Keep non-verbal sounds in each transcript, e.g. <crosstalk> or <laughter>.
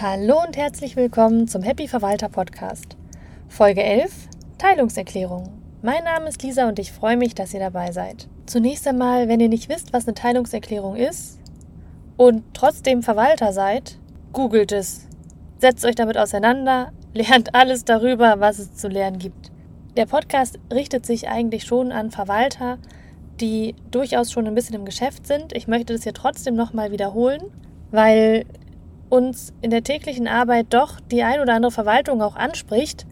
Hallo und herzlich willkommen zum Happy Verwalter Podcast. Folge 11 Teilungserklärung. Mein Name ist Lisa und ich freue mich, dass ihr dabei seid. Zunächst einmal, wenn ihr nicht wisst, was eine Teilungserklärung ist und trotzdem Verwalter seid, googelt es. Setzt euch damit auseinander, <laughs> lernt alles darüber, was es zu lernen gibt. Der Podcast richtet sich eigentlich schon an Verwalter, die durchaus schon ein bisschen im Geschäft sind. Ich möchte das hier trotzdem nochmal wiederholen, weil uns in der täglichen Arbeit doch die ein oder andere Verwaltung auch anspricht.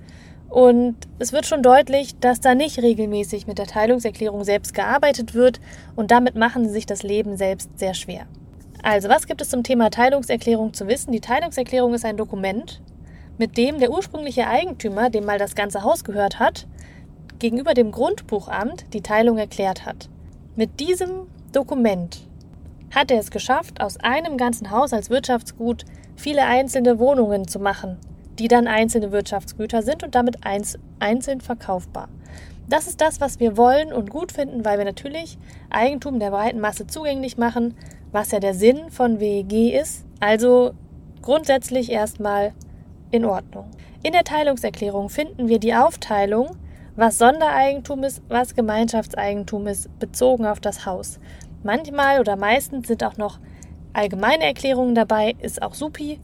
Und es wird schon deutlich, dass da nicht regelmäßig mit der Teilungserklärung selbst gearbeitet wird und damit machen sie sich das Leben selbst sehr schwer. Also, was gibt es zum Thema Teilungserklärung zu wissen? Die Teilungserklärung ist ein Dokument, mit dem der ursprüngliche Eigentümer, dem mal das ganze Haus gehört hat, gegenüber dem Grundbuchamt die Teilung erklärt hat. Mit diesem Dokument hat er es geschafft, aus einem ganzen Haus als Wirtschaftsgut viele einzelne Wohnungen zu machen, die dann einzelne Wirtschaftsgüter sind und damit einzeln verkaufbar. Das ist das, was wir wollen und gut finden, weil wir natürlich Eigentum der breiten Masse zugänglich machen, was ja der Sinn von WEG ist. Also grundsätzlich erstmal in Ordnung. In der Teilungserklärung finden wir die Aufteilung, was Sondereigentum ist, was Gemeinschaftseigentum ist, bezogen auf das Haus. Manchmal oder meistens sind auch noch allgemeine Erklärungen dabei, ist auch supi.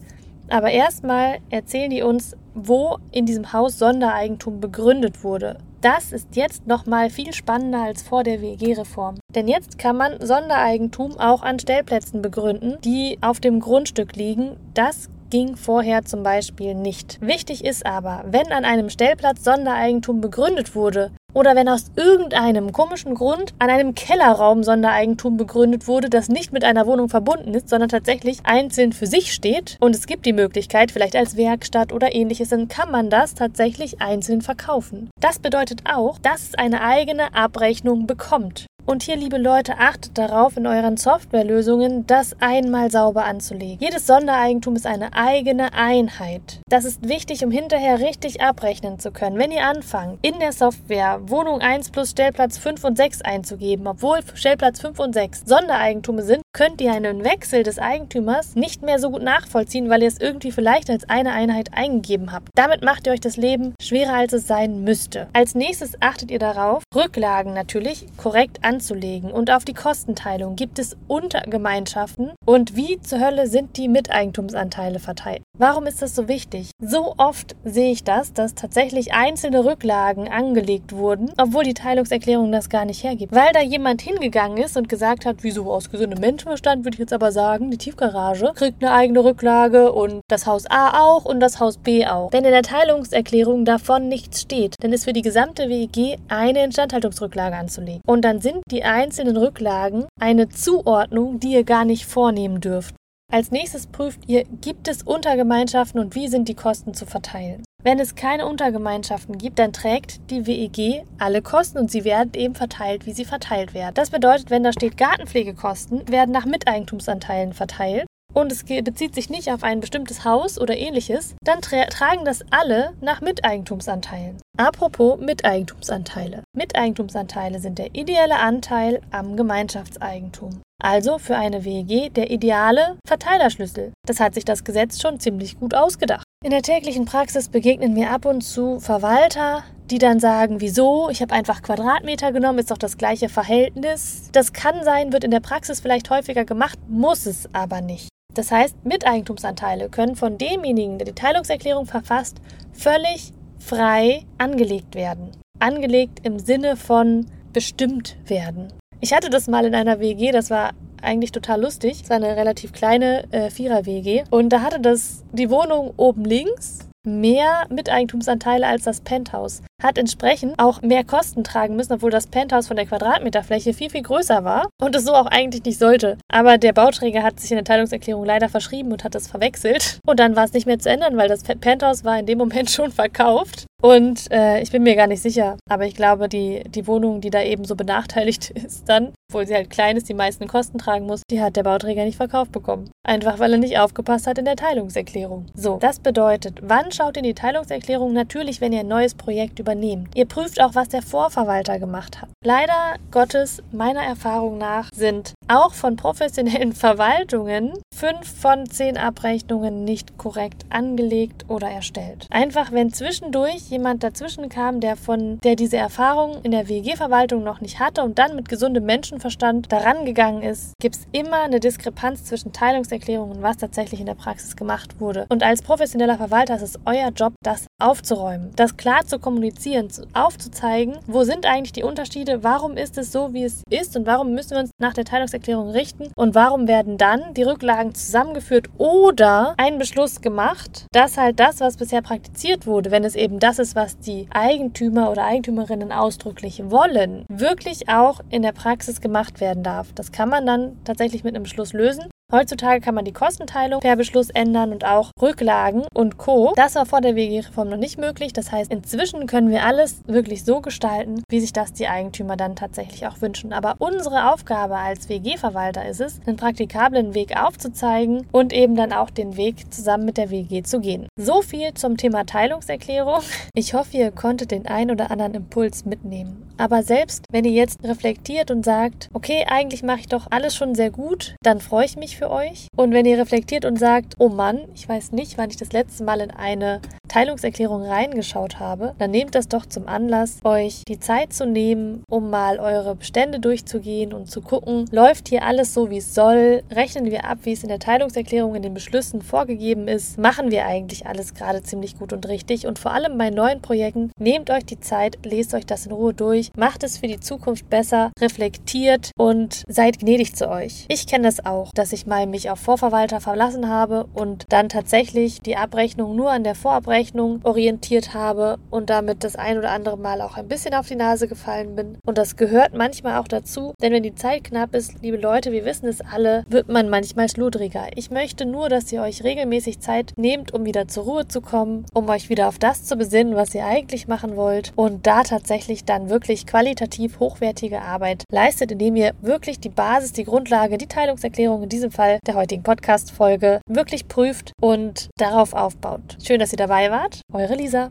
Aber erstmal erzählen die uns, wo in diesem Haus Sondereigentum begründet wurde. Das ist jetzt nochmal viel spannender als vor der WEG-Reform. Denn jetzt kann man Sondereigentum auch an Stellplätzen begründen, die auf dem Grundstück liegen. Das ging vorher zum Beispiel nicht. Wichtig ist aber, wenn an einem Stellplatz Sondereigentum begründet wurde oder wenn aus irgendeinem komischen Grund an einem Kellerraum Sondereigentum begründet wurde, das nicht mit einer Wohnung verbunden ist, sondern tatsächlich einzeln für sich steht und es gibt die Möglichkeit, vielleicht als Werkstatt oder ähnliches, dann kann man das tatsächlich einzeln verkaufen. Das bedeutet auch, dass es eine eigene Abrechnung bekommt. Und hier, liebe Leute, achtet darauf, in euren Softwarelösungen das einmal sauber anzulegen. Jedes Sondereigentum ist eine eigene Einheit. Das ist wichtig, um hinterher richtig abrechnen zu können. Wenn ihr anfangt, in der Software Wohnung 1 plus Stellplatz 5 und 6 einzugeben, obwohl Stellplatz 5 und 6 Sondereigentume sind, könnt ihr einen Wechsel des Eigentümers nicht mehr so gut nachvollziehen, weil ihr es irgendwie vielleicht als eine Einheit eingegeben habt. Damit macht ihr euch das Leben schwerer, als es sein müsste. Als nächstes achtet ihr darauf, Rücklagen natürlich korrekt anzulegen. Und auf die Kostenteilung gibt es Untergemeinschaften und wie zur Hölle sind die Miteigentumsanteile verteilt. Warum ist das so wichtig? So oft sehe ich das, dass tatsächlich einzelne Rücklagen angelegt wurden, obwohl die Teilungserklärung das gar nicht hergibt. Weil da jemand hingegangen ist und gesagt hat, wieso aus gesundem Menschenverstand würde ich jetzt aber sagen, die Tiefgarage kriegt eine eigene Rücklage und das Haus A auch und das Haus B auch. Wenn in der Teilungserklärung davon nichts steht, dann ist für die gesamte WEG eine Instandhaltungsrücklage anzulegen. Und dann sind die einzelnen Rücklagen eine Zuordnung, die ihr gar nicht vornehmen dürft. Als nächstes prüft ihr, gibt es Untergemeinschaften und wie sind die Kosten zu verteilen. Wenn es keine Untergemeinschaften gibt, dann trägt die WEG alle Kosten und sie werden eben verteilt, wie sie verteilt werden. Das bedeutet, wenn da steht Gartenpflegekosten, werden nach Miteigentumsanteilen verteilt und es bezieht sich nicht auf ein bestimmtes Haus oder ähnliches, dann tra tragen das alle nach Miteigentumsanteilen. Apropos Miteigentumsanteile. Miteigentumsanteile sind der ideelle Anteil am Gemeinschaftseigentum. Also für eine WEG der ideale Verteilerschlüssel. Das hat sich das Gesetz schon ziemlich gut ausgedacht. In der täglichen Praxis begegnen mir ab und zu Verwalter, die dann sagen, wieso? Ich habe einfach Quadratmeter genommen, ist doch das gleiche Verhältnis. Das kann sein, wird in der Praxis vielleicht häufiger gemacht, muss es aber nicht. Das heißt, Miteigentumsanteile können von demjenigen, der die Teilungserklärung verfasst, völlig frei angelegt werden. Angelegt im Sinne von bestimmt werden. Ich hatte das mal in einer WG, das war eigentlich total lustig. Es war eine relativ kleine äh, Vierer-WG. Und da hatte das die Wohnung oben links mehr Miteigentumsanteile als das Penthouse. Hat entsprechend auch mehr Kosten tragen müssen, obwohl das Penthouse von der Quadratmeterfläche viel, viel größer war und es so auch eigentlich nicht sollte. Aber der Bauträger hat sich in der Teilungserklärung leider verschrieben und hat das verwechselt. Und dann war es nicht mehr zu ändern, weil das Penthouse war in dem Moment <laughs> schon verkauft. Und äh, ich bin mir gar nicht sicher, aber ich glaube, die, die Wohnung, die da eben so benachteiligt <laughs> ist, dann, obwohl sie halt klein ist, die meisten Kosten tragen muss, die hat der Bauträger nicht verkauft bekommen. Einfach weil er nicht aufgepasst hat in der Teilungserklärung. So, das bedeutet, wann schaut ihr die Teilungserklärung? Natürlich, wenn ihr ein neues Projekt übernehmt. Ihr prüft auch, was der Vorverwalter gemacht hat. Leider Gottes, meiner Erfahrung nach, sind auch von professionellen <laughs> Verwaltungen fünf von zehn Abrechnungen nicht korrekt angelegt oder erstellt. Einfach wenn zwischendurch jemand dazwischen kam, der von der diese Erfahrung in der WG-Verwaltung noch nicht hatte und dann mit gesundem Menschenverstand daran gegangen ist, gibt es immer eine Diskrepanz zwischen Teilungserklärungen und was tatsächlich in der Praxis gemacht wurde. Und als professioneller Verwalter ist es euer Job, das aufzuräumen, das klar zu kommunizieren, aufzuzeigen, wo sind eigentlich die Unterschiede, warum ist es so, wie es ist und warum müssen wir uns nach der Teilungserklärung richten und warum werden dann die Rücklagen zusammengeführt oder ein Beschluss gemacht, dass halt das, was bisher praktiziert wurde, wenn es eben das ist, was die Eigentümer oder Eigentümerinnen ausdrücklich wollen, wirklich auch in der Praxis gemacht werden darf. Das kann man dann tatsächlich mit einem Beschluss lösen. Heutzutage kann man die Kostenteilung per Beschluss ändern und auch Rücklagen und Co. Das war vor der WG-Reform noch nicht möglich. Das heißt, inzwischen können wir alles wirklich so gestalten, wie sich das die Eigentümer dann tatsächlich auch wünschen. Aber unsere Aufgabe als WG-Verwalter ist es, einen praktikablen Weg aufzuzeigen und eben dann auch den Weg zusammen mit der WG zu gehen. So viel zum Thema Teilungserklärung. Ich hoffe, ihr konntet den ein oder anderen Impuls mitnehmen. Aber selbst wenn ihr jetzt reflektiert und sagt, okay, eigentlich mache ich doch alles schon sehr gut, dann freue ich mich für euch. Und wenn ihr reflektiert und sagt, oh Mann, ich weiß nicht, wann ich das letzte Mal in eine Teilungserklärung reingeschaut habe, dann nehmt das doch zum Anlass, euch die Zeit zu nehmen, um mal eure Bestände durchzugehen und zu gucken, läuft hier alles so, wie es soll? Rechnen wir ab, wie es in der Teilungserklärung in den Beschlüssen vorgegeben ist? Machen wir eigentlich alles gerade ziemlich gut und richtig? Und vor allem bei neuen Projekten, nehmt euch die Zeit, lest euch das in Ruhe durch, macht es für die Zukunft besser, reflektiert und seid gnädig zu euch. Ich kenne das auch, dass ich mal mich auf Vorverwalter verlassen habe und dann tatsächlich die Abrechnung nur an der Vorabrechnung orientiert habe und damit das ein oder andere Mal auch ein bisschen auf die Nase gefallen bin. Und das gehört manchmal auch dazu, denn wenn die Zeit knapp ist, liebe Leute, wir wissen es alle, wird man manchmal schludriger. Ich möchte nur, dass ihr euch regelmäßig Zeit nehmt, um wieder zur Ruhe zu kommen, um euch wieder auf das zu besinnen, was ihr eigentlich machen wollt und da tatsächlich dann wirklich qualitativ hochwertige Arbeit leistet, indem ihr wirklich die Basis, die Grundlage, die Teilungserklärung in diesem Fall der heutigen Podcast-Folge wirklich prüft und darauf aufbaut. Schön, dass ihr dabei. Eure Lisa.